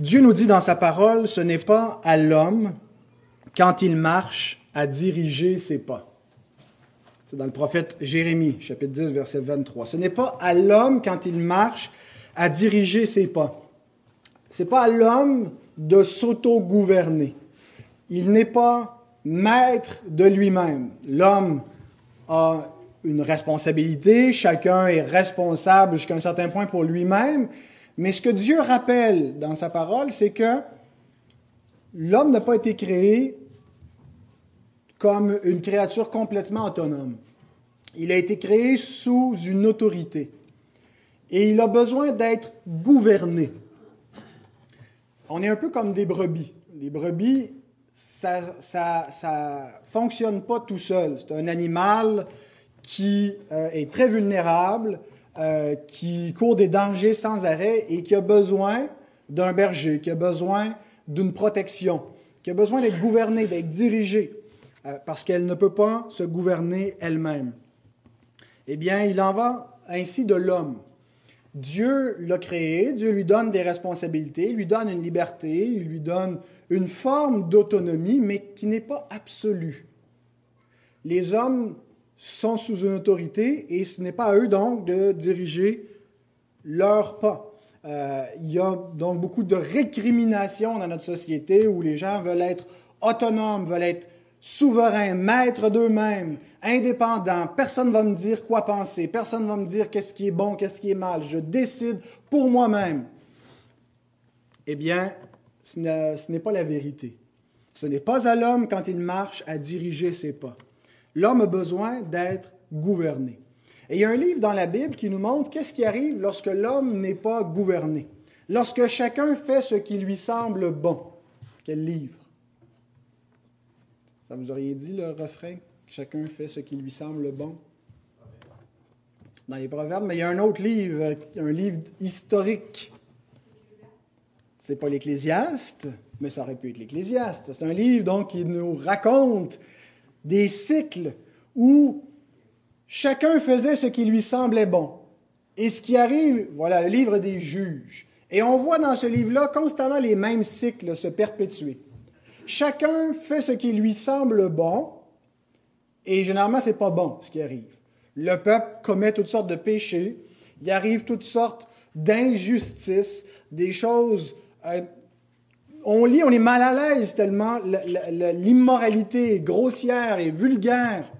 Dieu nous dit dans sa parole, ce n'est pas à l'homme, quand il marche, à diriger ses pas. C'est dans le prophète Jérémie, chapitre 10, verset 23. Ce n'est pas à l'homme, quand il marche, à diriger ses pas. Ce n'est pas à l'homme de s'auto-gouverner. Il n'est pas maître de lui-même. L'homme a une responsabilité, chacun est responsable jusqu'à un certain point pour lui-même, mais ce que Dieu rappelle dans sa parole, c'est que l'homme n'a pas été créé comme une créature complètement autonome. Il a été créé sous une autorité et il a besoin d'être gouverné. On est un peu comme des brebis. Les brebis, ça ne ça, ça fonctionne pas tout seul. C'est un animal qui euh, est très vulnérable, euh, qui court des dangers sans arrêt et qui a besoin d'un berger, qui a besoin d'une protection, qui a besoin d'être gouverné, d'être dirigé, euh, parce qu'elle ne peut pas se gouverner elle-même. Eh bien, il en va ainsi de l'homme. Dieu l'a créé, Dieu lui donne des responsabilités, lui donne une liberté, lui donne une forme d'autonomie, mais qui n'est pas absolue. Les hommes sont sous une autorité et ce n'est pas à eux donc de diriger leurs pas. Euh, il y a donc beaucoup de récriminations dans notre société où les gens veulent être autonomes, veulent être souverains, maîtres d'eux-mêmes, indépendants. Personne ne va me dire quoi penser, personne ne va me dire qu'est-ce qui est bon, qu'est-ce qui est mal. Je décide pour moi-même. Eh bien, ce n'est pas la vérité. Ce n'est pas à l'homme, quand il marche, à diriger ses pas. L'homme a besoin d'être gouverné. Et il y a un livre dans la Bible qui nous montre qu'est-ce qui arrive lorsque l'homme n'est pas gouverné, lorsque chacun fait ce qui lui semble bon. Quel livre Ça vous aurait dit le refrain? Chacun fait ce qui lui semble bon Dans les Proverbes, mais il y a un autre livre, un livre historique. C'est pas l'Ecclésiaste, mais ça aurait pu être l'Ecclésiaste. C'est un livre donc qui nous raconte des cycles où chacun faisait ce qui lui semblait bon. Et ce qui arrive, voilà, le livre des juges. Et on voit dans ce livre-là constamment les mêmes cycles se perpétuer. Chacun fait ce qui lui semble bon, et généralement, c'est pas bon ce qui arrive. Le peuple commet toutes sortes de péchés, il arrive toutes sortes d'injustices, des choses euh, on lit, on est mal à l'aise tellement l'immoralité est grossière et vulgaire.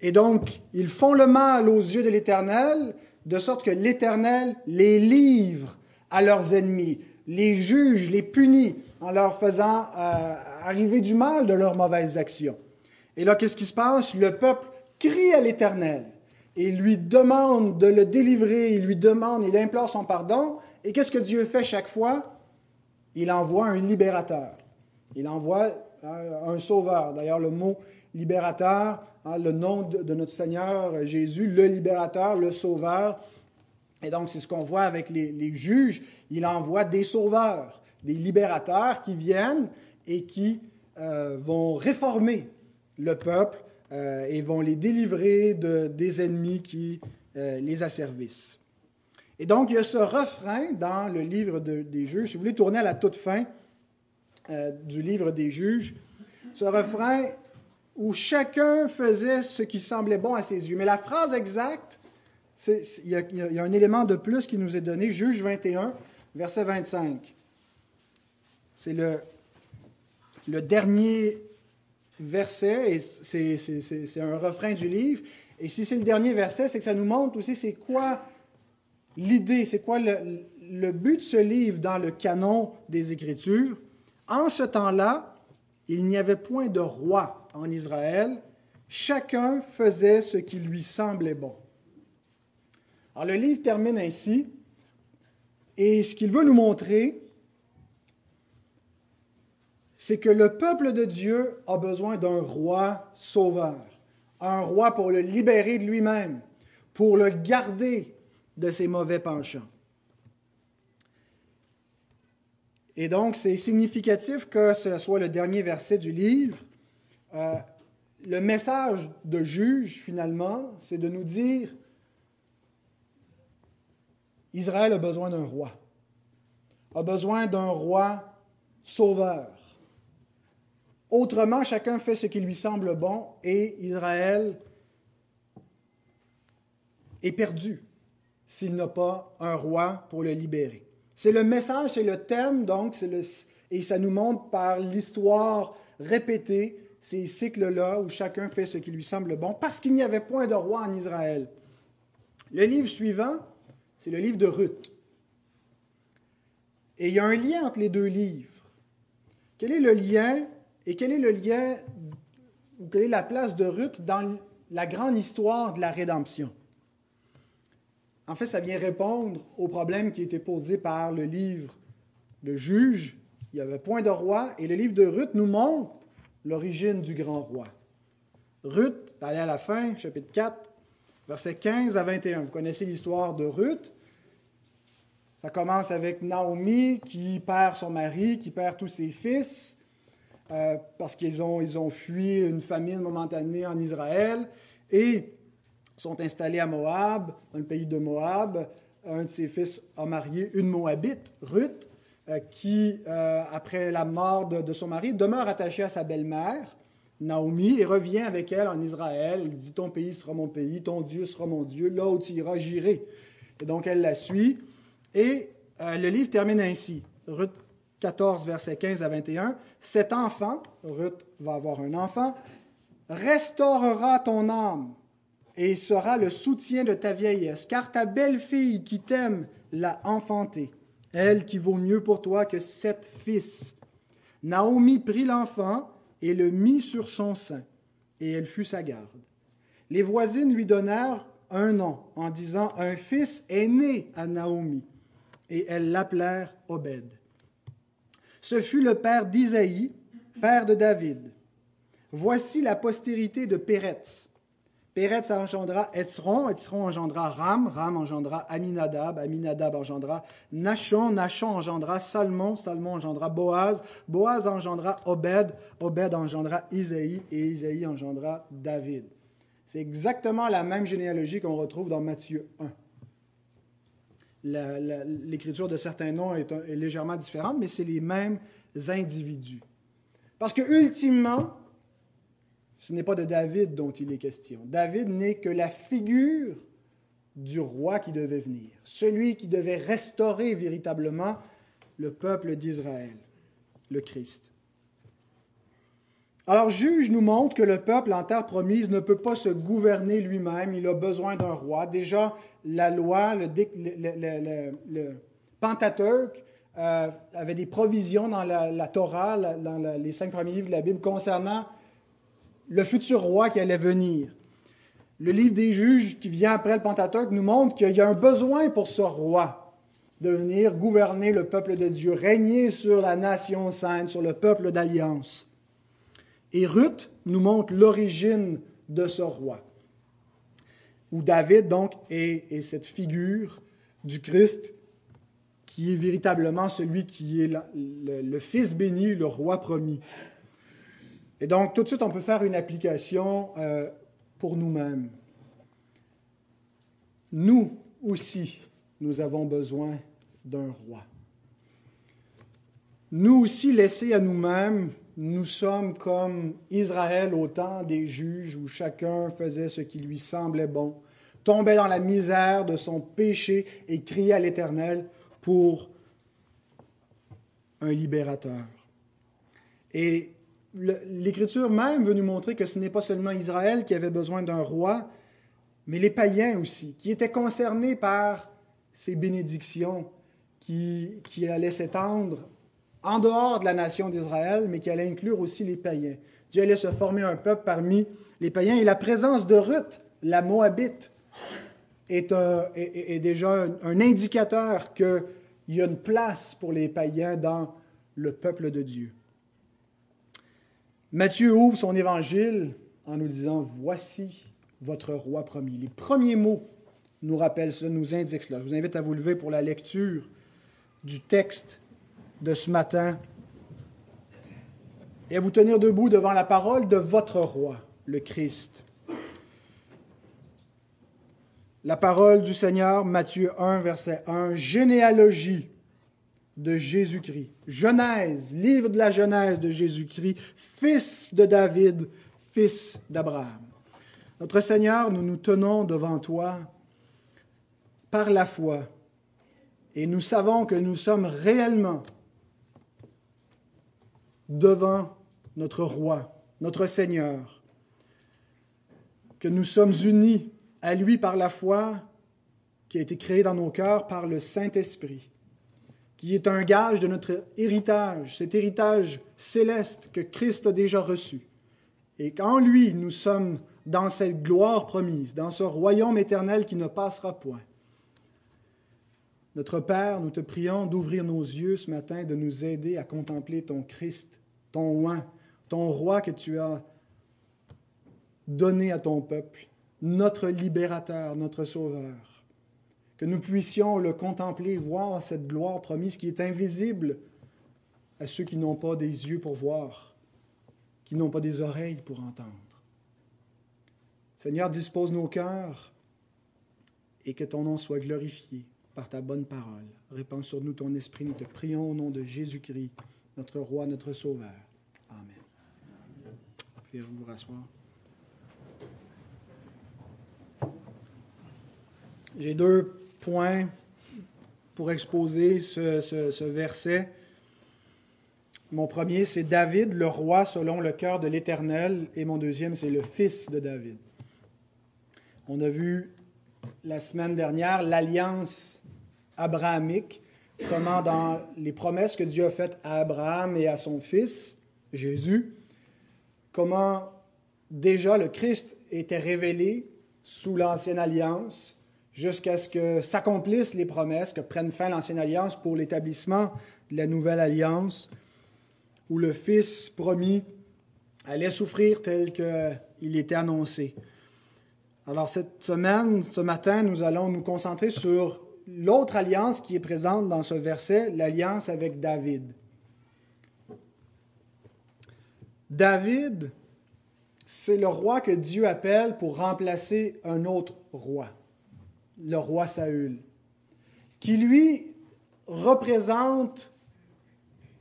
Et donc, ils font le mal aux yeux de l'Éternel, de sorte que l'Éternel les livre à leurs ennemis, les juge, les punit en leur faisant euh, arriver du mal de leurs mauvaises actions. Et là, qu'est-ce qui se passe? Le peuple crie à l'Éternel et lui demande de le délivrer, il lui demande, il implore son pardon. Et qu'est-ce que Dieu fait chaque fois? Il envoie un libérateur. Il envoie euh, un sauveur. D'ailleurs, le mot libérateur, hein, le nom de, notre Seigneur Jésus, le libérateur, le sauveur. Et donc, c'est ce qu'on voit avec les, juges. Il envoie des sauveurs, des libérateurs qui viennent et qui euh, vont réformer le peuple euh, et vont les délivrer de, des ennemis qui les asservissent. Et donc, il y a ce refrain dans le livre des juges. Si vous voulez tourner à la toute fin euh, du livre des juges, ce refrain où chacun faisait ce qui semblait bon à ses yeux. Mais la phrase exacte, il y, a, un élément de plus qui nous est donné, Juge 21, verset 25. C'est le, le dernier verset, et c'est un refrain du livre. Et si c'est le dernier verset, c'est que ça nous montre aussi c'est quoi l'idée, c'est quoi? Le, but de ce livre dans le canon des Écritures? En ce temps-là, il n'y avait point de roi en Israël. Chacun faisait ce qui lui semblait bon. Alors le livre termine ainsi, et ce qu'il veut nous montrer, c'est que le peuple de Dieu a besoin d'un roi sauveur, un roi pour le libérer de lui-même, pour le garder de ses mauvais penchants. Et donc, c'est significatif que ce soit le dernier verset du livre. Euh, le message de juge, finalement, c'est de nous dire, Israël a besoin d'un roi. a besoin d'un roi sauveur. Autrement, chacun fait ce qui lui semble bon et Israël est perdu s'il n'a pas un roi pour le libérer. C'est le message, c'est le thème, donc, le, et ça nous montre par l'histoire répétée ces cycles-là où chacun fait ce qui lui semble bon, parce qu'il n'y avait point de roi en Israël. Le livre suivant, c'est le livre de Ruth. Et il y a un lien entre les deux livres. Quel est le lien et quel est le lien ou quelle est la place de Ruth dans la grande histoire de la rédemption? En fait, ça vient répondre au problème qui était posé par le livre de Juge. Il n'y avait point de roi et le livre de Ruth nous montre l'origine du grand roi. Ruth, allez à la fin, chapitre 4, versets 15 à 21. Vous connaissez l'histoire de Ruth. Ça commence avec Naomi qui perd son mari, qui perd tous ses fils, euh, parce qu'ils ont, ils ont fui une famine momentanée en Israël et sont installés à Moab, dans le pays de Moab. Un de ses fils a marié une Moabite, Ruth, euh, qui, euh, après la mort de, son mari, demeure attachée à sa belle-mère, Naomi, et revient avec elle en Israël. Elle dit Ton pays sera mon pays, ton Dieu sera mon Dieu, là où tu iras, j'irai. Et donc elle la suit. Et euh, le livre termine ainsi. Ruth 14, versets 15 à 21. Cet enfant, Ruth va avoir un enfant, restaurera ton âme et sera le soutien de ta vieillesse, car ta belle-fille qui t'aime l'a enfanté, elle qui vaut mieux pour toi que sept fils. Naomi prit l'enfant et le mit sur son sein, et elle fut sa garde. Les voisines lui donnèrent un nom en disant Un fils est né à Naomi et elles l'appelèrent Obed. Ce fut le père d'Isaïe, père de David. Voici la postérité de Péretz. Péretz engendra Etzron, Etzron engendra Ram, Ram engendra Aminadab, Aminadab engendra Nachon, Nachon engendra Salmon, Salmon engendra Boaz, Boaz engendra Obed, Obed engendra Isaïe, et Isaïe engendra David. C'est exactement la même généalogie qu'on retrouve dans Matthieu 1 l'écriture de certains noms est, légèrement différente, mais c'est les mêmes individus. Parce que, ultimement, ce n'est pas de David dont il est question. David n'est que la figure du roi qui devait venir, celui qui devait restaurer véritablement le peuple d'Israël, le Christ. Alors, Juge nous montre que le peuple en terre promise ne peut pas se gouverner lui-même, il a besoin d'un roi. Déjà, la loi, le, Pentateuque, euh, avait des provisions dans la, Torah, dans les cinq premiers livres de la Bible, concernant le futur roi qui allait venir. Le livre des juges qui vient après le Pentateuque nous montre qu'il y a un besoin pour ce roi de venir gouverner le peuple de Dieu, régner sur la nation sainte, sur le peuple d'alliance. Et Ruth nous montre l'origine de ce roi, où David, donc, est, cette figure du Christ qui est véritablement celui qui est le, Fils béni, le roi promis. Et donc, tout de suite, on peut faire une application euh, pour nous-mêmes. Nous aussi, nous avons besoin d'un roi. Nous aussi, laissés à nous-mêmes, nous sommes comme Israël au temps des juges où chacun faisait ce qui lui semblait bon, tombait dans la misère de son péché et criait à l'Éternel pour un libérateur. Et l'Écriture même veut nous montrer que ce n'est pas seulement Israël qui avait besoin d'un roi, mais les païens aussi, qui étaient concernés par ces bénédictions qui, allaient s'étendre en dehors de la nation d'Israël, mais qui allait inclure aussi les païens. Dieu allait se former un peuple parmi les païens. Et la présence de Ruth, la Moabite, est, déjà un, indicateur qu'il y a une place pour les païens dans le peuple de Dieu. Matthieu ouvre son évangile en nous disant Voici votre roi promis. Les premiers mots nous rappellent cela, nous indiquent cela. Je vous invite à vous lever pour la lecture du texte de ce matin et à vous tenir debout devant la parole de votre roi, le Christ. La parole du Seigneur, Matthieu 1, verset 1, généalogie de Jésus-Christ. Genèse, livre de la Genèse de Jésus-Christ, fils de David, fils d'Abraham. Notre Seigneur, nous nous tenons devant toi par la foi et nous savons que nous sommes réellement devant notre roi, notre Seigneur, que nous sommes unis à lui par la foi qui a été créée dans nos cœurs par le Saint-Esprit, qui est un gage de notre héritage, cet héritage céleste que Christ a déjà reçu. Et qu'en lui, nous sommes dans cette gloire promise, dans ce royaume éternel qui ne passera point. Notre Père, nous te prions d'ouvrir nos yeux ce matin, de nous aider à contempler ton Christ, ton oint, ton roi que tu as donné à ton peuple, notre libérateur, notre sauveur. Que nous puissions le contempler, voir cette gloire promise qui est invisible à ceux qui n'ont pas des yeux pour voir, qui n'ont pas des oreilles pour entendre. Seigneur, dispose nos cœurs et que ton nom soit glorifié par ta bonne parole. Répands sur nous ton esprit. Nous te prions au nom de Jésus-Christ, notre roi, notre sauveur. Amen. Vous pouvez vous rasseoir. J'ai deux points pour exposer ce, ce verset. Mon premier, c'est David, le roi selon le cœur de l'Éternel, et mon deuxième, c'est le fils de David. On a vu la semaine dernière l'alliance abrahamique, comment dans les promesses que Dieu a faites à Abraham et à son fils, Jésus, comment déjà le Christ était révélé sous l'ancienne alliance jusqu'à ce que s'accomplissent les promesses, que prenne fin l'ancienne alliance pour l'établissement de la nouvelle alliance, où le Fils promis allait souffrir tel qu'il était annoncé. Alors cette semaine, ce matin, nous allons nous concentrer sur l'autre alliance qui est présente dans ce verset, l'alliance avec David. David, c'est le roi que Dieu appelle pour remplacer un autre roi, le roi Saül, qui lui représente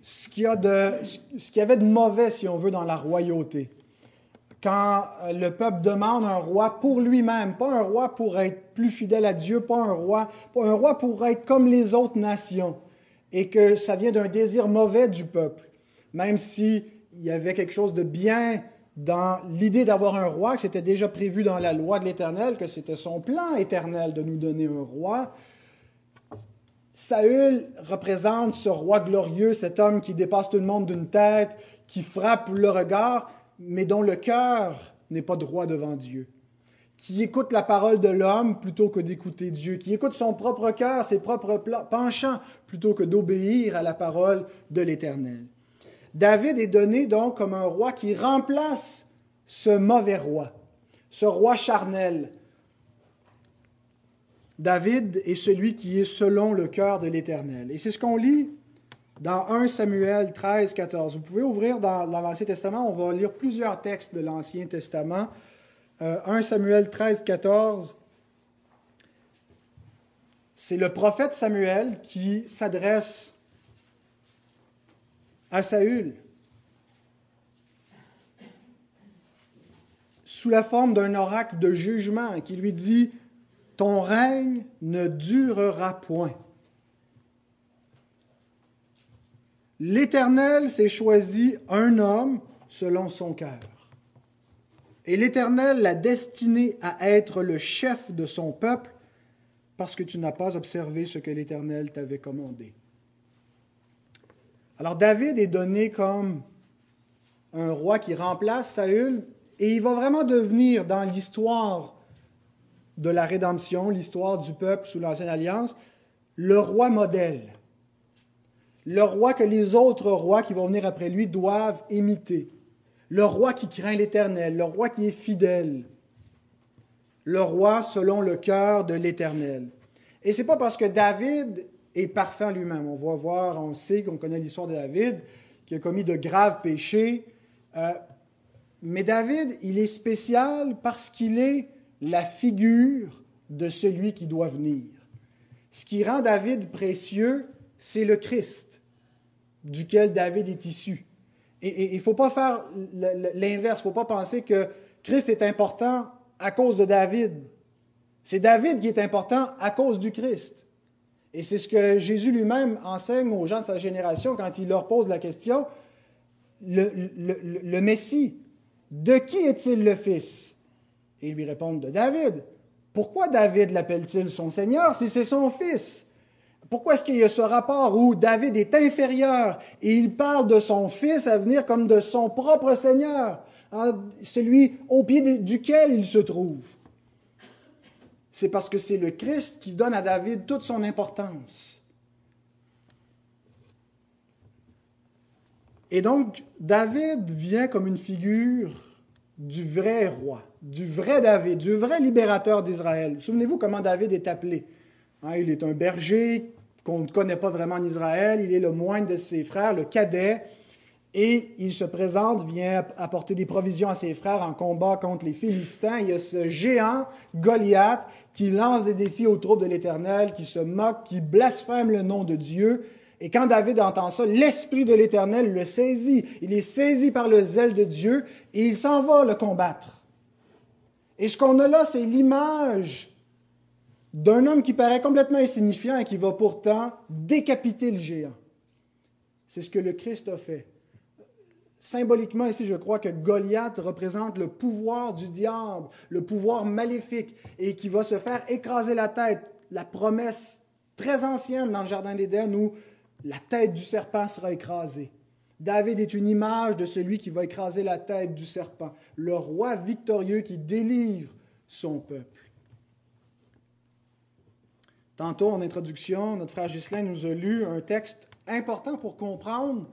ce qu'il y, y, avait de mauvais, si on veut, dans la royauté. Quand euh, le peuple demande un roi pour lui-même, pas un roi pour être plus fidèle à Dieu, pas un roi, pas un roi pour être comme les autres nations, et que ça vient d'un désir mauvais du peuple, même s'il y avait quelque chose de bien dans l'idée d'avoir un roi, que c'était déjà prévu dans la loi de l'Éternel, que c'était son plan éternel de nous donner un roi. Saül représente ce roi glorieux, cet homme qui dépasse tout le monde d'une tête, qui frappe le regard, mais dont le cœur n'est pas droit devant Dieu, qui écoute la parole de l'homme plutôt que d'écouter Dieu, qui écoute son propre cœur, ses propres penchants, plutôt que d'obéir à la parole de l'Éternel. David est donné donc comme un roi qui remplace ce mauvais roi, ce roi charnel. David est celui qui est selon le cœur de l'Éternel. Et c'est ce qu'on lit dans 1 Samuel 13, 14. Vous pouvez ouvrir dans, l'Ancien Testament, on va lire plusieurs textes de l'Ancien Testament. 1 euh, Samuel 13, 14. C'est le prophète Samuel qui s'adresse à Saül sous la forme d'un oracle de jugement qui lui dit, Ton règne ne durera point. L'Éternel s'est choisi un homme selon son cœur. Et l'Éternel l'a destiné à être le chef de son peuple parce que tu n'as pas observé ce que l'Éternel t'avait commandé. Alors David est donné comme un roi qui remplace Saül et il va vraiment devenir dans l'histoire de la rédemption, l'histoire du peuple sous l'Ancienne Alliance, le roi modèle. Le roi que les autres rois qui vont venir après lui doivent imiter, le roi qui craint l'Éternel, le roi qui est fidèle, le roi selon le cœur de l'Éternel. Et c'est pas parce que David est parfait lui-même. On va voir, on sait qu'on connaît l'histoire de David, qui a commis de graves péchés. Euh, mais David, il est spécial parce qu'il est la figure de celui qui doit venir. Ce qui rend David précieux, c'est le Christ, duquel David est issu. Et il ne faut pas faire l'inverse, il ne faut pas penser que Christ est important à cause de David. C'est David qui est important à cause du Christ. Et c'est ce que Jésus lui-même enseigne aux gens de sa génération quand il leur pose la question, le, Messie, de qui est-il le Fils? Et ils lui répondent, de David. Pourquoi David l'appelle-t-il son Seigneur si c'est son Fils? Pourquoi est-ce qu'il y a ce rapport où David est inférieur et il parle de son Fils à venir comme de son propre Seigneur, hein, celui au pied duquel il se trouve c'est parce que c'est le Christ qui donne à David toute son importance. Et donc, David vient comme une figure du vrai roi, du vrai David, du vrai libérateur d'Israël. Souvenez-vous comment David est appelé. Hein, il est un berger qu'on ne connaît pas vraiment en Israël, il est le moindre de ses frères, le cadet, et il se présente, vient apporter des provisions à ses frères en combat contre les Philistins. Il y a ce géant, Goliath, qui lance des défis aux troupes de l'Éternel, qui se moque, qui blasphème le nom de Dieu. Et quand David entend ça, l'Esprit de l'Éternel le saisit. Il est saisi par le zèle de Dieu et il s'en va le combattre. Et ce qu'on a là, c'est l'image d'un homme qui paraît complètement insignifiant et qui va pourtant décapiter le géant. C'est ce que le Christ a fait. Symboliquement, ici, je crois que Goliath représente le pouvoir du diable, le pouvoir maléfique, et qui va se faire écraser la tête. La promesse très ancienne dans le Jardin d'Éden où la tête du serpent sera écrasée. David est une image de celui qui va écraser la tête du serpent, le roi victorieux qui délivre son peuple. Tantôt, en introduction, notre frère Ghislain nous a lu un texte important pour comprendre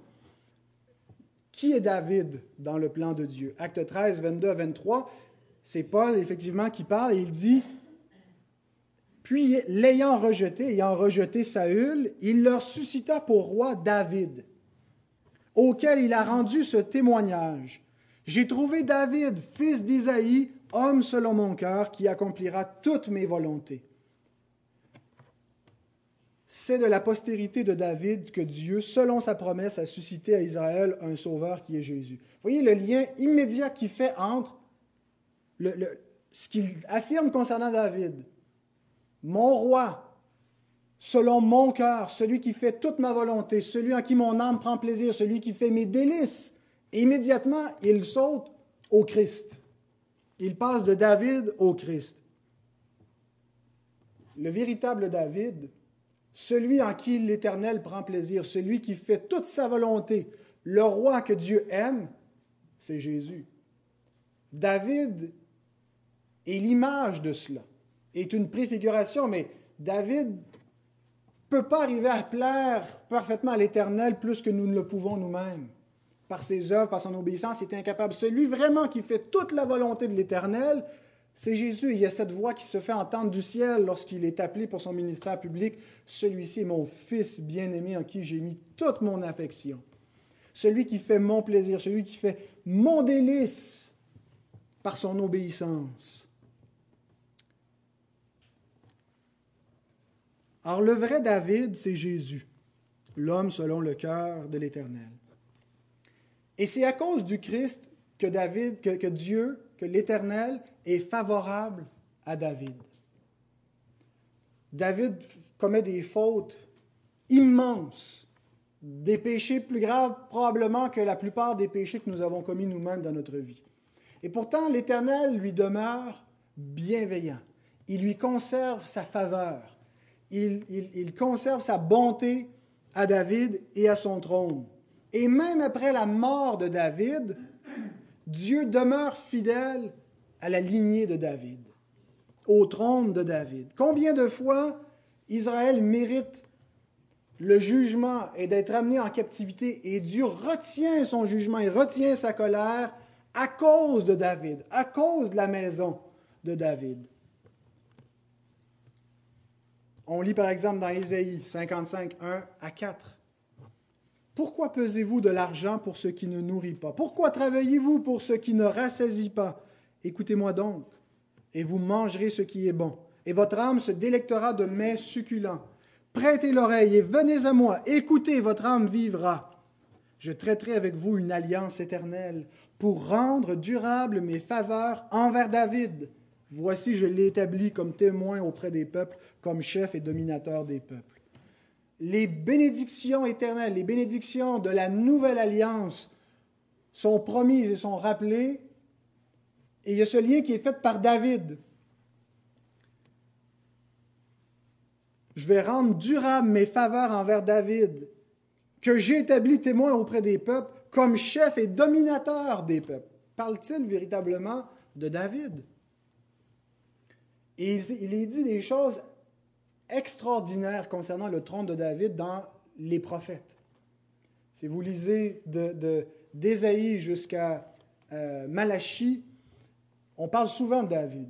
qui est David dans le plan de Dieu? Acte 13, 22 à 23, c'est Paul effectivement qui parle et il dit Puis l'ayant rejeté, ayant rejeté Saül, il leur suscita pour roi David, auquel il a rendu ce témoignage. J'ai trouvé David, fils d'Isaïe, homme selon mon cœur, qui accomplira toutes mes volontés c'est de la postérité de David que Dieu, selon sa promesse, a suscité à Israël un sauveur qui est Jésus. Voyez le lien immédiat qu'il fait entre ce qu'il affirme concernant David. Mon roi, selon mon cœur, celui qui fait toute ma volonté, celui en qui mon âme prend plaisir, celui qui fait mes délices. immédiatement, il saute au Christ. Il passe de David au Christ. Le véritable David, celui en qui l'Éternel prend plaisir, celui qui fait toute sa volonté, le roi que Dieu aime, c'est Jésus. David est l'image de cela, est une préfiguration, mais David ne peut pas arriver à plaire parfaitement à l'Éternel plus que nous ne le pouvons nous-mêmes. Par ses œuvres, par son obéissance, il est incapable. Celui vraiment qui fait toute la volonté de l'Éternel, c'est Jésus. Il y a cette voix qui se fait entendre du ciel lorsqu'il est appelé pour son ministère public. Celui-ci est mon Fils bien-aimé en qui j'ai mis toute mon affection. Celui qui fait mon plaisir, celui qui fait mon délice par son obéissance. Alors le vrai David, c'est Jésus, l'homme selon le cœur de l'Éternel. Et c'est à cause du Christ que David, que, que Dieu que l'Éternel est favorable à David. David commet des fautes immenses, des péchés plus graves probablement que la plupart des péchés que nous avons commis nous-mêmes dans notre vie. Et pourtant, l'Éternel lui demeure bienveillant. Il lui conserve sa faveur. Il, il, conserve sa bonté à David et à son trône. Et même après la mort de David, Dieu demeure fidèle à la lignée de David, au trône de David. Combien de fois Israël mérite le jugement et d'être amené en captivité et Dieu retient son jugement et retient sa colère à cause de David, à cause de la maison de David. On lit par exemple dans Ésaïe 55, 1 à 4. Pourquoi pesez-vous de l'argent pour ce qui ne nourrit pas? Pourquoi travaillez-vous pour ce qui ne rassasie pas? Écoutez-moi donc, et vous mangerez ce qui est bon, et votre âme se délectera de mets succulents. Prêtez l'oreille et venez à moi. Écoutez, votre âme vivra. Je traiterai avec vous une alliance éternelle pour rendre durables mes faveurs envers David. Voici, je l'ai comme témoin auprès des peuples, comme chef et dominateur des peuples. Les bénédictions éternelles, les bénédictions de la nouvelle alliance sont promises et sont rappelées. Et il y a ce lien qui est fait par David. Je vais rendre durables mes faveurs envers David, que j'ai établi témoin auprès des peuples, comme chef et dominateur des peuples. Parle-t-il véritablement de David? Et il dit des choses extraordinaires concernant le trône de David dans les prophètes. Si vous lisez d'Ésaïe de, jusqu'à euh, Malachie, on parle souvent de David.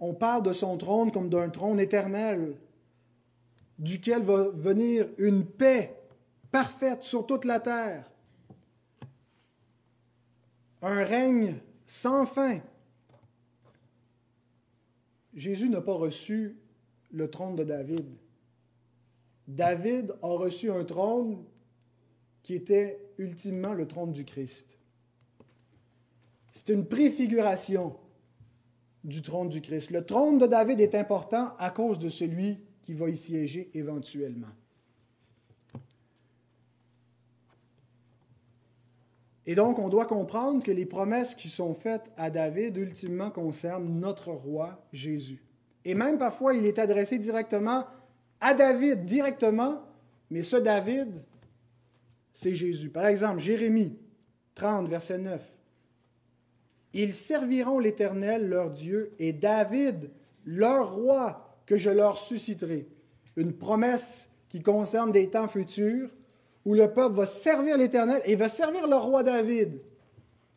On parle de son trône comme d'un trône éternel, duquel va venir une paix parfaite sur toute la terre, un règne sans fin. Jésus n'a pas reçu le trône de David. David a reçu un trône qui était ultimement le trône du Christ. C'est une préfiguration du trône du Christ. Le trône de David est important à cause de celui qui va y siéger éventuellement. Et donc, on doit comprendre que les promesses qui sont faites à David, ultimement, concernent notre roi Jésus. Et même parfois, il est adressé directement à David, directement, mais ce David, c'est Jésus. Par exemple, Jérémie 30, verset 9. Ils serviront l'Éternel, leur Dieu, et David, leur roi, que je leur susciterai. Une promesse qui concerne des temps futurs où le peuple va servir l'Éternel et va servir le roi David.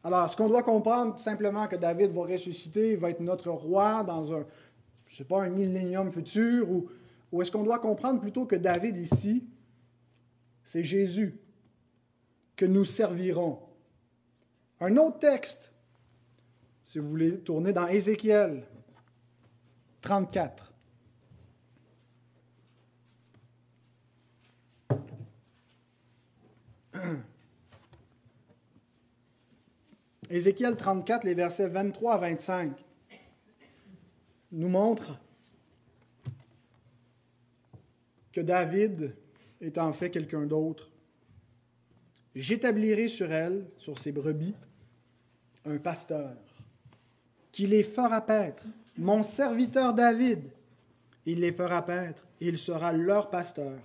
Alors, est-ce qu'on doit comprendre simplement que David va ressusciter, va être notre roi dans un, je sais pas, un millénium futur, ou, ou est-ce qu'on doit comprendre plutôt que David ici, c'est Jésus que nous servirons? Un autre texte, si vous voulez tourner dans Ézéchiel 34. Ézéchiel 34, les versets 23 à 25, nous montrent que David est en fait quelqu'un d'autre. J'établirai sur elle, sur ses brebis, un pasteur qui les fera paître, mon serviteur David. Il les fera paître, il sera leur pasteur.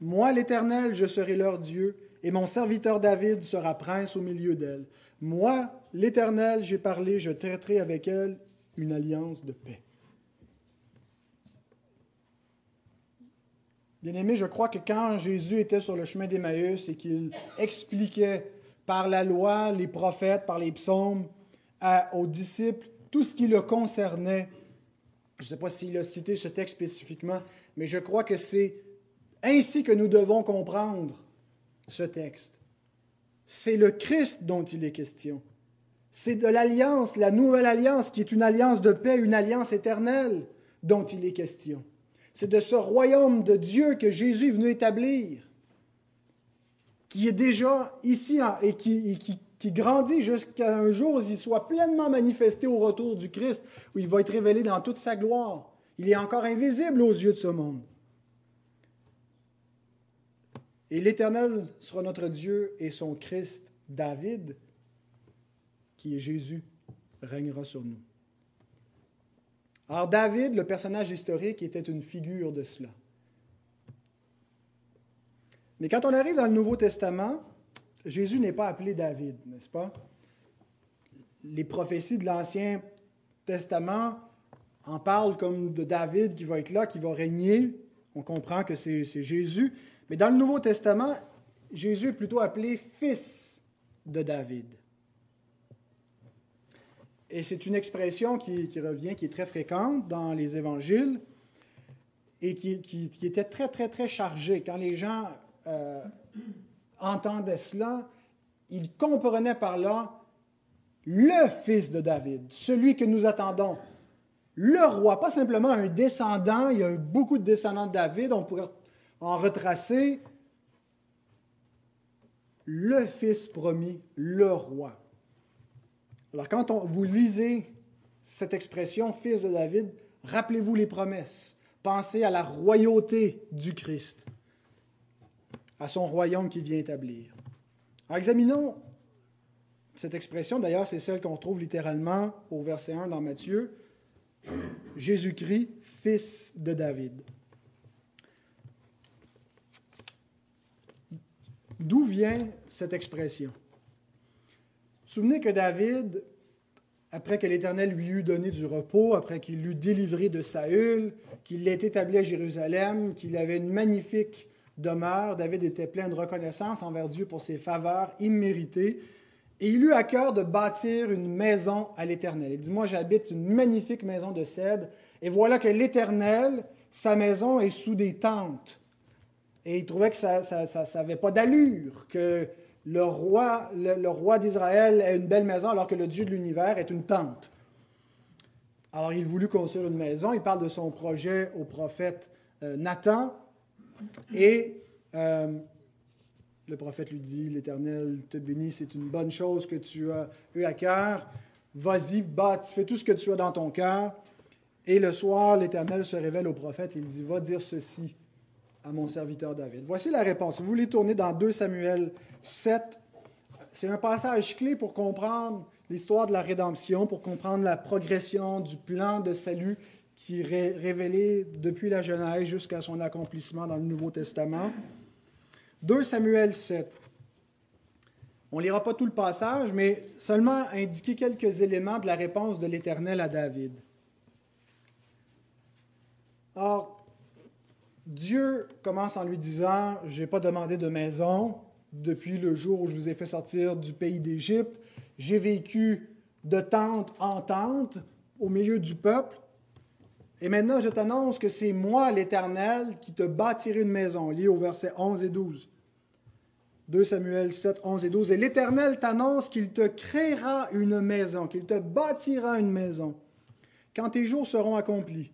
Moi, l'Éternel, je serai leur Dieu, et mon serviteur David sera prince au milieu d'elle. Moi, l'Éternel, j'ai parlé, je traiterai avec elle une alliance de paix. Bien-aimé, je crois que quand Jésus était sur le chemin d'Emmaüs et qu'il expliquait par la loi, les prophètes, par les psaumes aux disciples tout ce qui le concernait, je ne sais pas s'il a cité ce texte spécifiquement, mais je crois que c'est ainsi que nous devons comprendre ce texte. C'est le Christ dont il est question. C'est de l'alliance, la nouvelle alliance, qui est une alliance de paix, une alliance éternelle dont il est question. C'est de ce royaume de Dieu que Jésus est venu établir, qui est déjà ici et qui, qui, qui grandit jusqu'à un jour où il soit pleinement manifesté au retour du Christ, où il va être révélé dans toute sa gloire. Il est encore invisible aux yeux de ce monde. Et l'Éternel sera notre Dieu et son Christ, David, qui est Jésus, régnera sur nous. Alors David, le personnage historique, était une figure de cela. Mais quand on arrive dans le Nouveau Testament, Jésus n'est pas appelé David, n'est-ce pas? Les prophéties de l'Ancien Testament en parlent comme de David qui va être là, qui va régner. On comprend que c'est Jésus. Mais dans le Nouveau Testament, Jésus est plutôt appelé fils de David. Et c'est une expression qui, revient, qui est très fréquente dans les évangiles et qui, était très, très, très chargée. Quand les gens euh, entendaient cela, ils comprenaient par là le fils de David, celui que nous attendons. le roi, pas simplement un descendant, il y a beaucoup de descendants de David, on pourrait en retracer, le fils promis, le roi. Alors quand on, vous lisez cette expression, fils de David, rappelez-vous les promesses, pensez à la royauté du Christ, à son royaume qu'il vient établir. Alors examinons cette expression, d'ailleurs c'est celle qu'on trouve littéralement au verset 1 dans Matthieu. Jésus-Christ, fils de David. D'où vient cette expression? Souvenez que David, après que l'Éternel lui eut donné du repos, après qu'il l'eut délivré de Saül, qu'il l'ait établi à Jérusalem, qu'il avait une magnifique David était plein de reconnaissance envers Dieu pour ses faveurs imméritées, et il eut à cœur de bâtir une maison à l'Éternel. Il dit, moi j'habite une magnifique maison de cèdre, et voilà que l'Éternel, sa maison est sous des tentes. Et il trouvait que ça n'avait pas d'allure, que le roi, le, roi d'Israël ait une belle maison alors que le Dieu de l'univers est une tente. Alors il voulut construire une maison, il parle de son projet au prophète euh, Nathan, et euh, le prophète lui dit, l'Éternel te bénit, c'est une bonne chose que tu as eu à cœur. Vas-y, bâtis, fais tout ce que tu as dans ton cœur. Et le soir, l'Éternel se révèle au prophète. Il dit, va dire ceci à mon serviteur David. Voici la réponse. Vous voulez tourner dans 2 Samuel 7. C'est un passage clé pour comprendre l'histoire de la rédemption, pour comprendre la progression du plan de salut qui est révélé depuis la Genèse jusqu'à son accomplissement dans le Nouveau Testament. 2 Samuel 7. On ne lira pas tout le passage, mais seulement indiquer quelques éléments de la réponse de l'Éternel à David. Or, Dieu commence en lui disant, je n'ai pas demandé de maison depuis le jour où je vous ai fait sortir du pays d'Égypte. J'ai vécu de tente en tente au milieu du peuple. Et maintenant, je t'annonce que c'est moi, l'Éternel, qui te bâtirai une maison. Lié au verset 11 et 12. 2 Samuel 7, 11 et 12. Et l'Éternel t'annonce qu'il te créera une maison, qu'il te bâtira une maison, quand tes jours seront accomplis,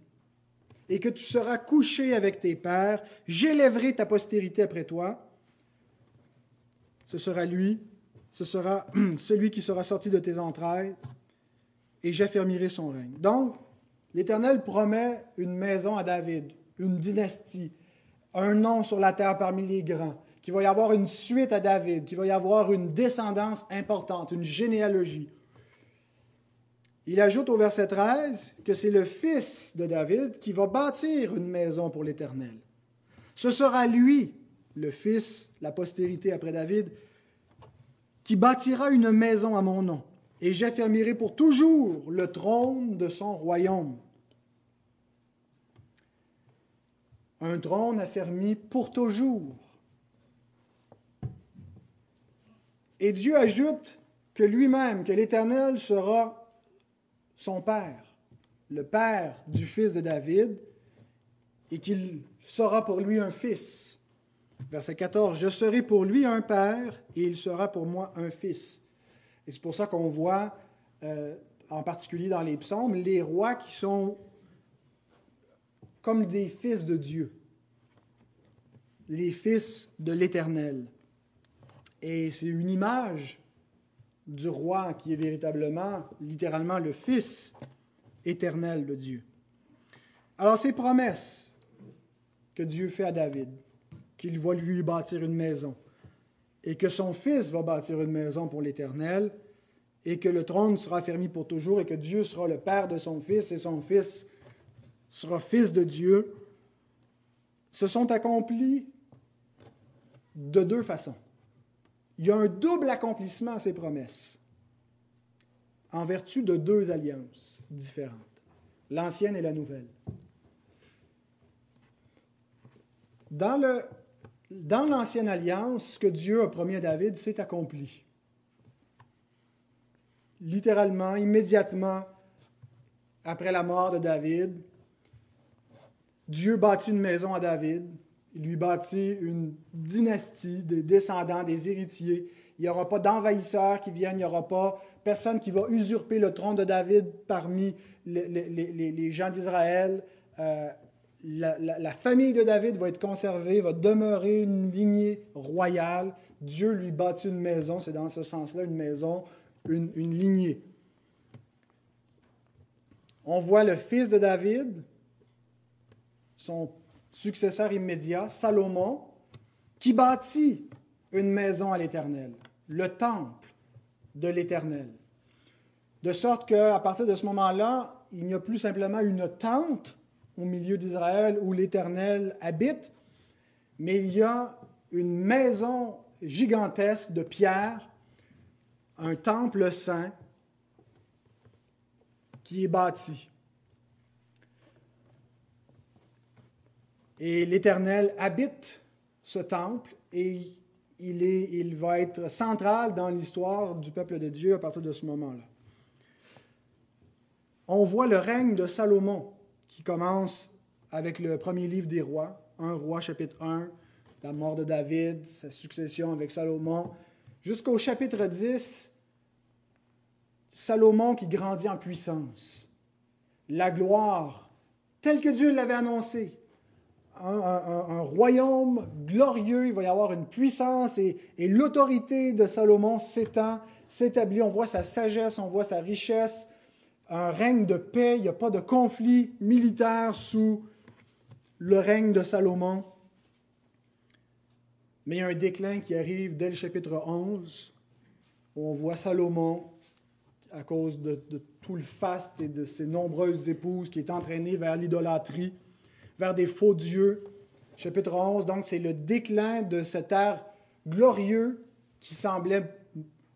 et que tu seras couché avec tes pères, j'élèverai ta postérité après toi. Ce sera lui, ce sera celui qui sera sorti de tes entrailles, et j'affermirai son règne. Donc, l'Éternel promet une maison à David, une dynastie, un nom sur la terre parmi les grands, qu'il va y avoir une suite à David, qu'il va y avoir une descendance importante, une généalogie. Il ajoute au verset 13 que c'est le fils de David qui va bâtir une maison pour l'Éternel. Ce sera lui, le fils, la postérité après David, qui bâtira une maison à mon nom, et j'affermirai pour toujours le trône de son royaume. Un trône affermi pour toujours. Et Dieu ajoute que lui-même, que l'Éternel sera son Père, le Père du fils de David, et qu'il sera pour lui un fils. Verset 14, Je serai pour lui un Père, et il sera pour moi un fils. Et c'est pour ça qu'on voit, euh, en particulier dans les psaumes, les rois qui sont comme des fils de Dieu, les fils de l'Éternel. Et c'est une image du roi qui est véritablement, littéralement, le Fils éternel de Dieu. Alors ces promesses que Dieu fait à David, qu'il va lui bâtir une maison, et que son fils va bâtir une maison pour l'Éternel, et que le trône sera fermé pour toujours, et que Dieu sera le Père de son fils, et son fils sera fils de Dieu, se sont accomplis de deux façons. Il y a un double accomplissement à ces promesses en vertu de deux alliances différentes, l'ancienne et la nouvelle. Dans, le, dans l'ancienne alliance, ce que Dieu a promis à David s'est accompli. Littéralement, immédiatement après la mort de David, Dieu bâtit une maison à David, il lui bâtit une dynastie des descendants, des héritiers. Il n'y aura pas d'envahisseurs qui viennent, il n'y aura pas personne qui va usurper le trône de David parmi les, gens d'Israël. Euh, la, famille de David va être conservée, va demeurer une lignée royale. Dieu lui bâtit une maison, c'est dans ce sens-là une maison, une, une lignée. On voit le fils de David, son successeur immédiat, Salomon, qui bâtit une maison à l'Éternel, le temple de l'Éternel. De sorte qu'à partir de ce moment-là, il n'y a plus simplement une tente au milieu d'Israël où l'Éternel habite, mais il y a une maison gigantesque de pierre, un temple saint qui est bâti. Et l'Éternel habite ce temple et il, il va être central dans l'histoire du peuple de Dieu à partir de ce moment-là. On voit le règne de Salomon qui commence avec le premier livre des rois, un roi chapitre 1, la mort de David, sa succession avec Salomon, jusqu'au chapitre 10, Salomon qui grandit en puissance, la gloire telle que Dieu l'avait annoncée, un, royaume glorieux, il va y avoir une puissance et, et l'autorité de Salomon s'étend, s'établit, on voit sa sagesse, on voit sa richesse, un règne de paix, il n'y a pas de conflit militaire sous le règne de Salomon. Mais il y a un déclin qui arrive dès le chapitre 11, où on voit Salomon, à cause de, tout le faste et de ses nombreuses épouses, qui est entraîné vers l'idolâtrie, vers des faux dieux. Chapitre 11, donc, c'est le déclin de cet ère glorieux qui semblait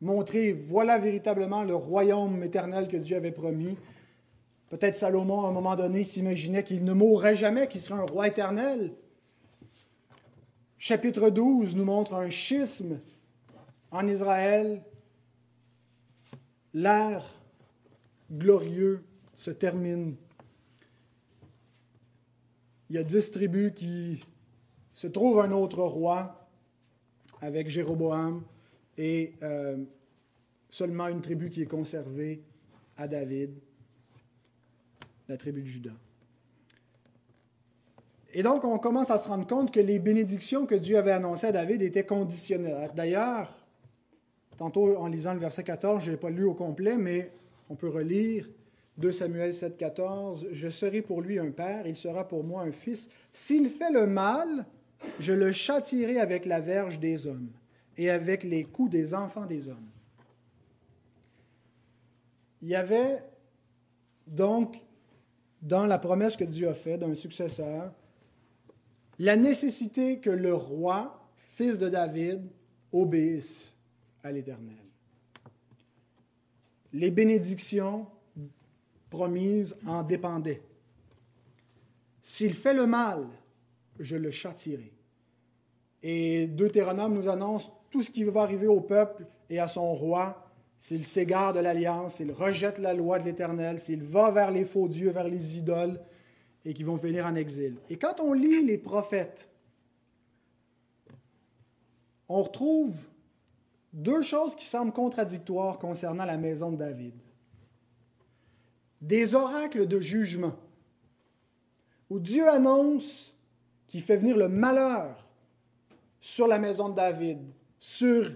montrer, voilà véritablement le royaume éternel que Dieu avait promis. Peut-être Salomon, à un moment donné, s'imaginait qu'il ne mourrait jamais, qu'il serait un roi éternel. Chapitre 12 nous montre un schisme en Israël. L'ère glorieux se termine. Il y a dix tribus qui se trouvent un autre roi avec Jéroboam et euh, seulement une tribu qui est conservée à David, la tribu de Judas. Et donc, on commence à se rendre compte que les bénédictions que Dieu avait annoncées à David étaient conditionnelles. D'ailleurs, tantôt en lisant le verset 14, je n'ai pas lu au complet, mais on peut relire 2 Samuel 7, 14. Je serai pour lui un père, il sera pour moi un fils. S'il fait le mal, je le châtierai avec la verge des hommes et avec les coups des enfants des hommes. Il y avait donc, dans la promesse que Dieu a faite d'un successeur, la nécessité que le roi, fils de David, obéisse à l'Éternel. Les bénédictions promises en dépendaient. S'il fait le mal, je le châtirai. Et Deutéronome nous annonce tout ce qui va arriver au peuple et à son roi s'il s'égare de l'alliance, s'il rejette la loi de l'Éternel, s'il va vers les faux dieux, vers les idoles, et qui vont finir en exil. Et quand on lit les prophètes, on retrouve deux choses qui semblent contradictoires concernant la maison de David. Des oracles de jugement, où Dieu annonce qu'il fait venir le malheur sur la maison de David, sur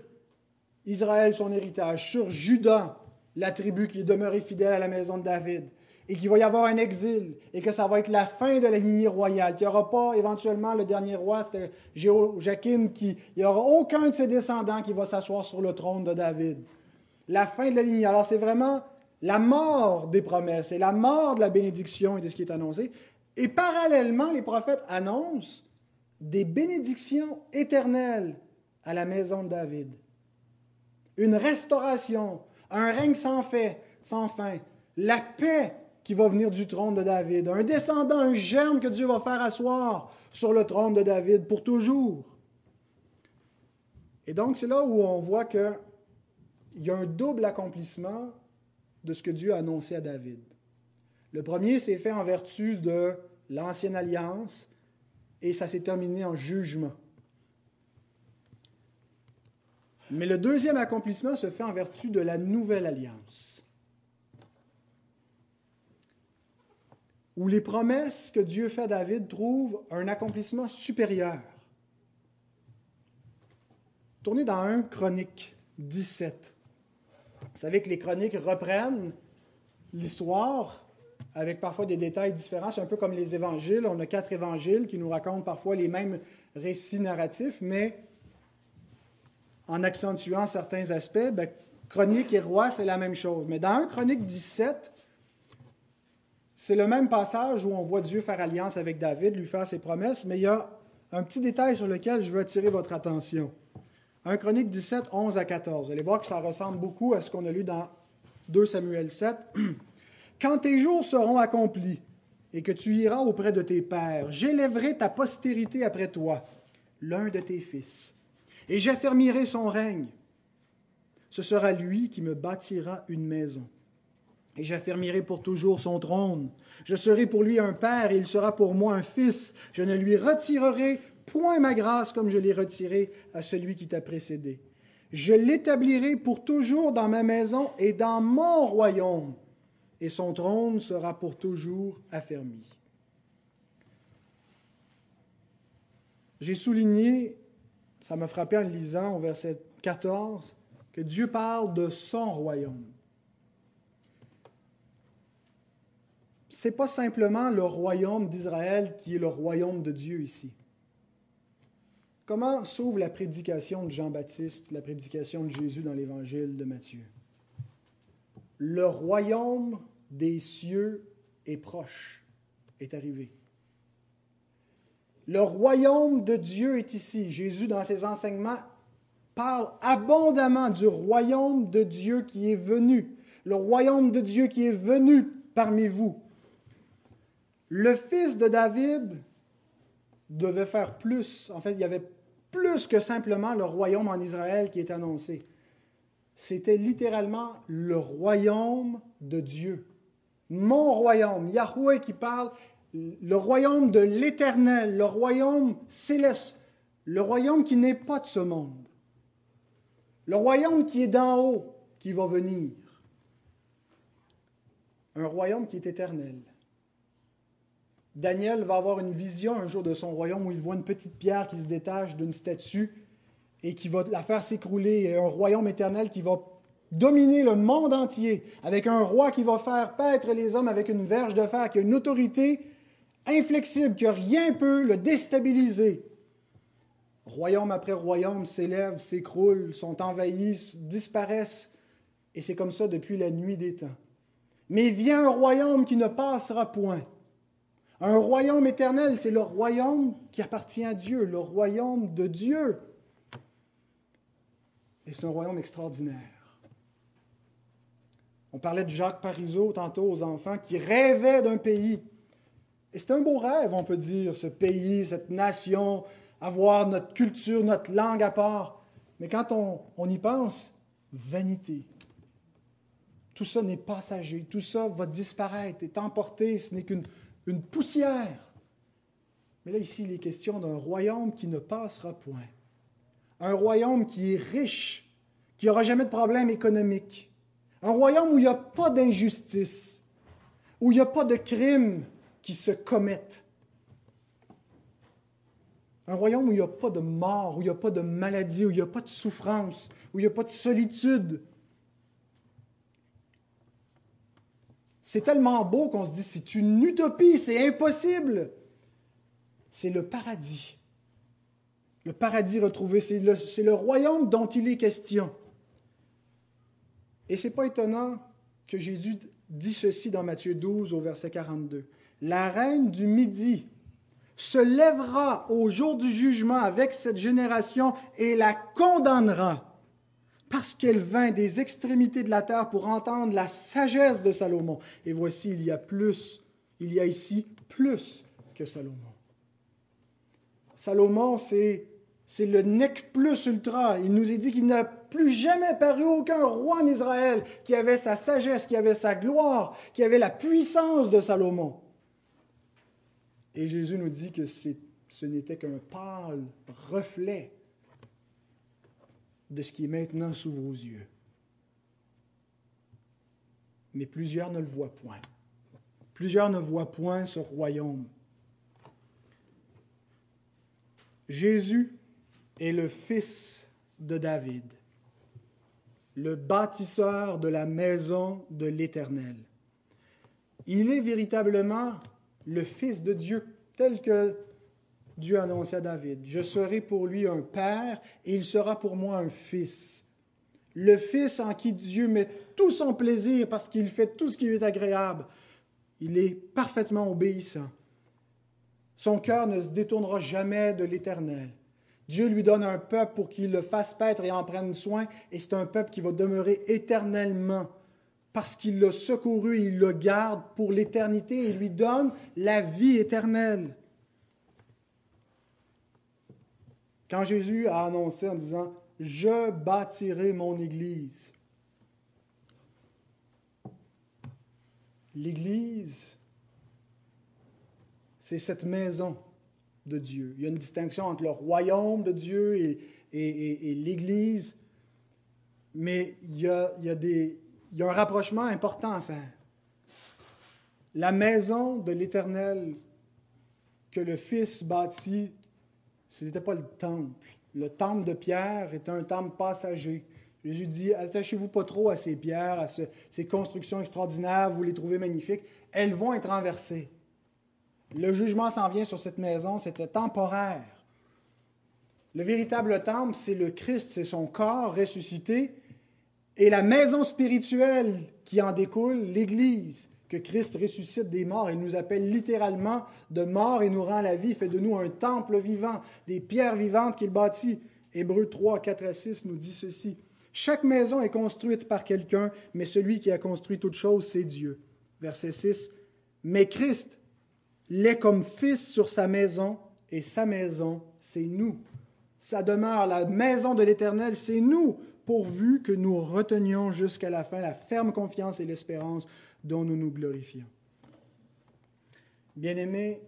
Israël, son héritage, sur Judas, la tribu qui est demeurée fidèle à la maison de David, et qu'il va y avoir un exil, et que ça va être la fin de la lignée royale, qu'il n'y aura pas éventuellement le dernier roi, c'était Joachim, qui, il n'y aura aucun de ses descendants qui va s'asseoir sur le trône de David. La fin de la lignée. Alors c'est vraiment la mort des promesses et la mort de la bénédiction et de ce qui est annoncé. Et parallèlement, les prophètes annoncent des bénédictions éternelles à la maison de David. Une restauration, un règne sans fait, sans fin, la paix qui va venir du trône de David, un descendant, un germe que Dieu va faire asseoir sur le trône de David pour toujours. Et donc, c'est là où on voit qu'il y a un double accomplissement de ce que Dieu a annoncé à David. Le premier s'est fait en vertu de l'ancienne alliance et ça s'est terminé en jugement. Mais le deuxième accomplissement se fait en vertu de la nouvelle alliance. Où les promesses que Dieu fait à David trouvent un accomplissement supérieur. Tournez dans 1 Chronique 17. Vous savez que les chroniques reprennent l'histoire avec parfois des détails différents. C'est un peu comme les évangiles. On a quatre évangiles qui nous racontent parfois les mêmes récits narratifs, mais en accentuant certains aspects. Ben, chronique et roi, c'est la même chose. Mais dans 1 Chronique 17, c'est le même passage où on voit Dieu faire alliance avec David, lui faire ses promesses, mais il y a un petit détail sur lequel je veux attirer votre attention. 1 Chronique 17, 11 à 14. Vous allez voir que ça ressemble beaucoup à ce qu'on a lu dans 2 Samuel 7. Quand tes jours seront accomplis et que tu iras auprès de tes pères, j'élèverai ta postérité après toi, l'un de tes fils, et j'affermirai son règne. Ce sera lui qui me bâtira une maison, et j'affermirai pour toujours son trône. Je serai pour lui un père, et il sera pour moi un fils. Je ne lui retirerai point ma grâce comme je l'ai retirée à celui qui t'a précédé. Je l'établirai pour toujours dans ma maison et dans mon royaume et son trône sera pour toujours affermi. J'ai souligné, ça m'a frappé en lisant au verset 14, que Dieu parle de son royaume. Ce n'est pas simplement le royaume d'Israël qui est le royaume de Dieu ici. Comment s'ouvre la prédication de Jean-Baptiste, la prédication de Jésus dans l'évangile de Matthieu? Le royaume des cieux est proche, est arrivé. Le royaume de Dieu est ici. Jésus, dans ses enseignements, parle abondamment du royaume de Dieu qui est venu. Le royaume de Dieu qui est venu parmi vous. Le fils de David devait faire plus. En fait, il y avait plus que simplement le royaume en Israël qui est annoncé. C'était littéralement le royaume de Dieu mon royaume. Yahweh qui parle, le royaume de l'éternel, le royaume céleste, le royaume qui n'est pas de ce monde. Le royaume qui est d'en haut, qui va venir. Un royaume qui est éternel. Daniel va avoir une vision un jour de son royaume où il voit une petite pierre qui se détache d'une statue et qui va la faire s'écrouler, un royaume éternel qui va dominer le monde entier, avec un roi qui va faire paître les hommes avec une verge de fer, qui a une autorité inflexible, que rien peut le déstabiliser. Royaume après royaume s'élèvent, s'écroulent, sont envahis, disparaissent, et c'est comme ça depuis la nuit des temps. Mais vient un royaume qui ne passera point. Un royaume éternel, c'est le royaume qui appartient à Dieu, le royaume de Dieu. Et c'est un royaume extraordinaire. On parlait de Jacques Parizeau tantôt aux enfants qui rêvaient d'un pays. Et c'est un beau rêve, on peut dire, ce pays, cette nation, avoir notre culture, notre langue à part. Mais quand on, y pense, vanité. Tout ça n'est passager, tout ça va disparaître, est emporté, ce n'est qu'une une poussière. Mais là, ici, il est question d'un royaume qui ne passera point. Un royaume qui est riche, qui n'aura jamais de problème économique, un royaume où il n'y a pas d'injustice, où il n'y a pas de crimes qui se commettent. Un royaume où il n'y a pas de mort, où il n'y a pas de maladie, où il n'y a pas de souffrance, où il n'y a pas de solitude. C'est tellement beau qu'on se dit c'est une utopie, c'est impossible. C'est le paradis. Le paradis retrouvé, c'est le, le royaume dont il est question. Et ce n'est pas étonnant que Jésus dit ceci dans Matthieu 12 au verset 42. La reine du Midi se lèvera au jour du jugement avec cette génération et la condamnera parce qu'elle vint des extrémités de la terre pour entendre la sagesse de Salomon. Et voici, il y a plus, il y a ici plus que Salomon. Salomon, c'est c'est le nec plus ultra. Il nous est dit qu'il n'a plus jamais paru aucun roi en Israël qui avait sa sagesse, qui avait sa gloire, qui avait la puissance de Salomon. Et Jésus nous dit que ce n'était qu'un pâle reflet de ce qui est maintenant sous vos yeux. Mais plusieurs ne le voient point. Plusieurs ne voient point ce royaume. Jésus est le fils de David, le bâtisseur de la maison de l'Éternel. Il est véritablement le fils de Dieu tel que Dieu a annoncé à David. Je serai pour lui un père et il sera pour moi un fils. Le fils en qui Dieu met tout son plaisir parce qu'il fait tout ce qui lui est agréable. Il est parfaitement obéissant. Son cœur ne se détournera jamais de l'Éternel. Dieu lui donne un peuple pour qu'il le fasse paître et en prenne soin, et c'est un peuple qui va demeurer éternellement parce qu'il l'a secouru, il le garde pour l'éternité et lui donne la vie éternelle. Quand Jésus a annoncé en disant, Je bâtirai mon Église, l'Église, c'est cette maison Il y a une distinction entre le royaume de Dieu et, l'Église, mais il y a un rapprochement important à faire. La maison de l'Éternel que le Fils bâtit, ce n'était pas le temple. Le temple de pierre est un temple passager. Jésus dit, attachez-vous pas trop à ces pierres, à ces constructions extraordinaires, vous les trouvez magnifiques. Elles vont être renversées. Le jugement s'en vient sur cette maison, c'était temporaire. Le véritable temple, c'est le Christ, c'est son corps ressuscité, et la maison spirituelle qui en découle, l'Église, que Christ ressuscite des morts. Il nous appelle littéralement de mort et nous rend la vie, fait de nous un temple vivant, des pierres vivantes qu'il bâtit. Hébreux 3, 4 à 6 nous dit ceci. Chaque maison est construite par quelqu'un, mais celui qui a construit toute chose, c'est Dieu. Verset 6. Mais Christ l'est comme fils sur sa maison, et sa maison, c'est nous. Sa demeure, la maison de l'Éternel, c'est nous pourvu que nous retenions jusqu'à la fin la ferme confiance et l'espérance dont nous nous glorifions. Bien-aimés,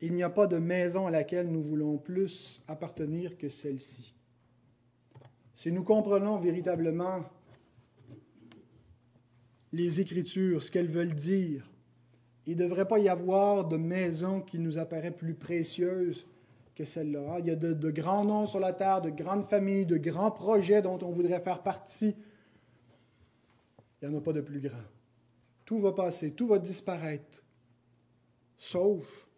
il n'y a pas de maison à laquelle nous voulons plus appartenir que celle-ci. Si nous comprenons véritablement les Écritures, ce qu'elles veulent dire, il ne devrait pas y avoir de maison qui nous apparaît plus précieuse que celle-là. Il y a de, grands noms sur la terre, de grandes familles, de grands projets dont on voudrait faire partie. Il n'y en a pas de plus grand. Tout va passer, tout va disparaître, sauf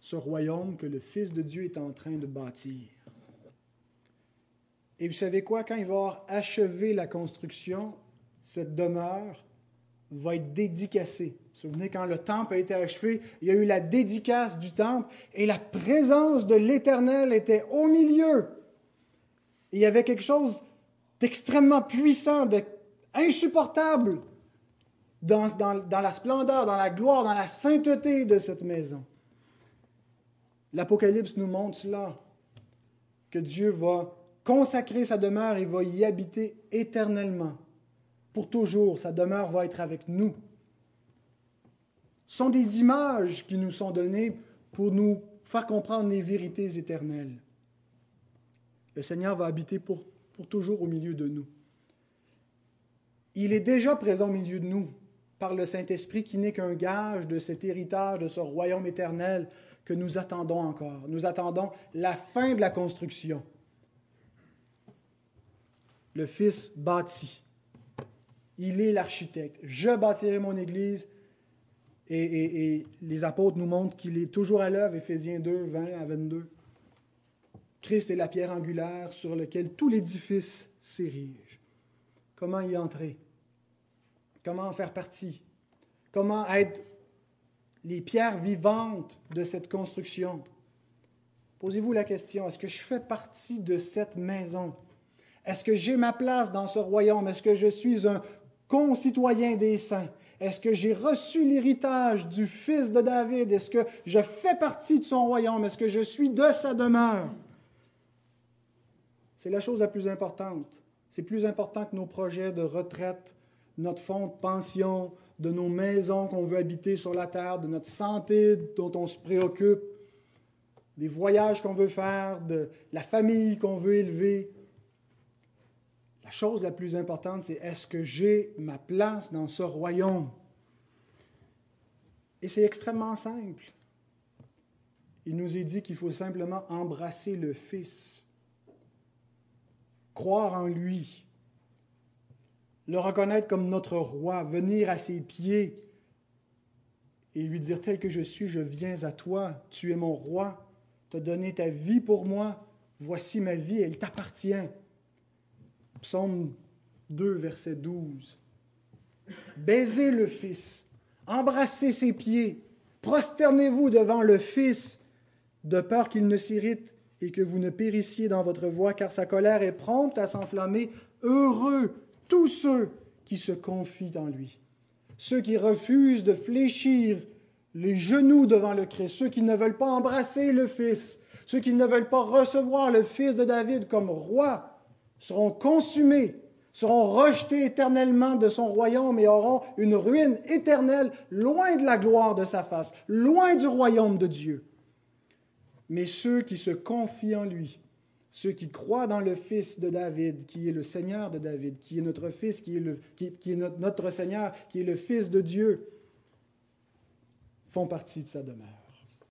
ce royaume que le Fils de Dieu est en train de bâtir. Et vous savez quoi, quand il va avoir achevé la construction, cette demeure va être dédicacée. Vous souvenez, quand le temple a été achevé, il y a eu la dédicace du temple et la présence de l'Éternel était au milieu. il y avait quelque chose d'extrêmement puissant, d'insupportable dans, dans la splendeur, dans la gloire, dans la sainteté de cette maison. L'Apocalypse nous montre cela, que Dieu va consacrer sa demeure et va y habiter éternellement pour toujours. Sa demeure va être avec nous. Ce sont des images qui nous sont données pour nous faire comprendre les vérités éternelles. Le Seigneur va habiter pour, pour toujours au milieu de nous. Il est déjà présent au milieu de nous par le Saint-Esprit qui n'est qu'un gage de cet héritage, de ce royaume éternel que nous attendons encore. Nous attendons la fin de la construction. Le Fils bâtit il est l'architecte. Je bâtirai mon Église. Et, les apôtres nous montrent qu'il est toujours à l'œuvre, Éphésiens 2, 20 à 22. Christ est la pierre angulaire sur laquelle tout l'édifice s'érige. Comment y entrer? Comment en faire partie? Comment être les pierres vivantes de cette construction? Posez-vous la question, est-ce que je fais partie de cette maison? Est-ce que j'ai ma place dans ce royaume? Est-ce que je suis un concitoyen des saints? Est-ce que j'ai reçu l'héritage du fils de David? Est-ce que je fais partie de son royaume? Est-ce que je suis de sa demeure? C'est la chose la plus importante. C'est plus important que nos projets de retraite, notre fonds de pension, de nos maisons qu'on veut habiter sur la terre, de notre santé dont on se préoccupe, des voyages qu'on veut faire, de la famille qu'on veut élever. La chose la plus importante, c'est est-ce que j'ai ma place dans ce royaume? Et c'est extrêmement simple. Il nous est dit qu'il faut simplement embrasser le Fils, croire en lui, le reconnaître comme notre roi, venir à ses pieds et lui dire tel que je suis, je viens à toi, tu es mon roi, tu as donné ta vie pour moi, voici ma vie, elle t'appartient. Psaume 2, verset 12. Baisez le Fils, embrassez ses pieds, prosternez-vous devant le Fils, de peur qu'il ne s'irrite et que vous ne périssiez dans votre voie, car sa colère est prompte à s'enflammer. Heureux tous ceux qui se confient en lui, ceux qui refusent de fléchir les genoux devant le Christ, ceux qui ne veulent pas embrasser le Fils, ceux qui ne veulent pas recevoir le Fils de David comme roi, seront consumés, seront rejetés éternellement de son royaume et auront une ruine éternelle loin de la gloire de sa face, loin du royaume de Dieu. Mais ceux qui se confient en lui, ceux qui croient dans le Fils de David, qui est le Seigneur de David, qui est notre Fils, qui est, notre Seigneur, qui est le Fils de Dieu, font partie de sa demeure.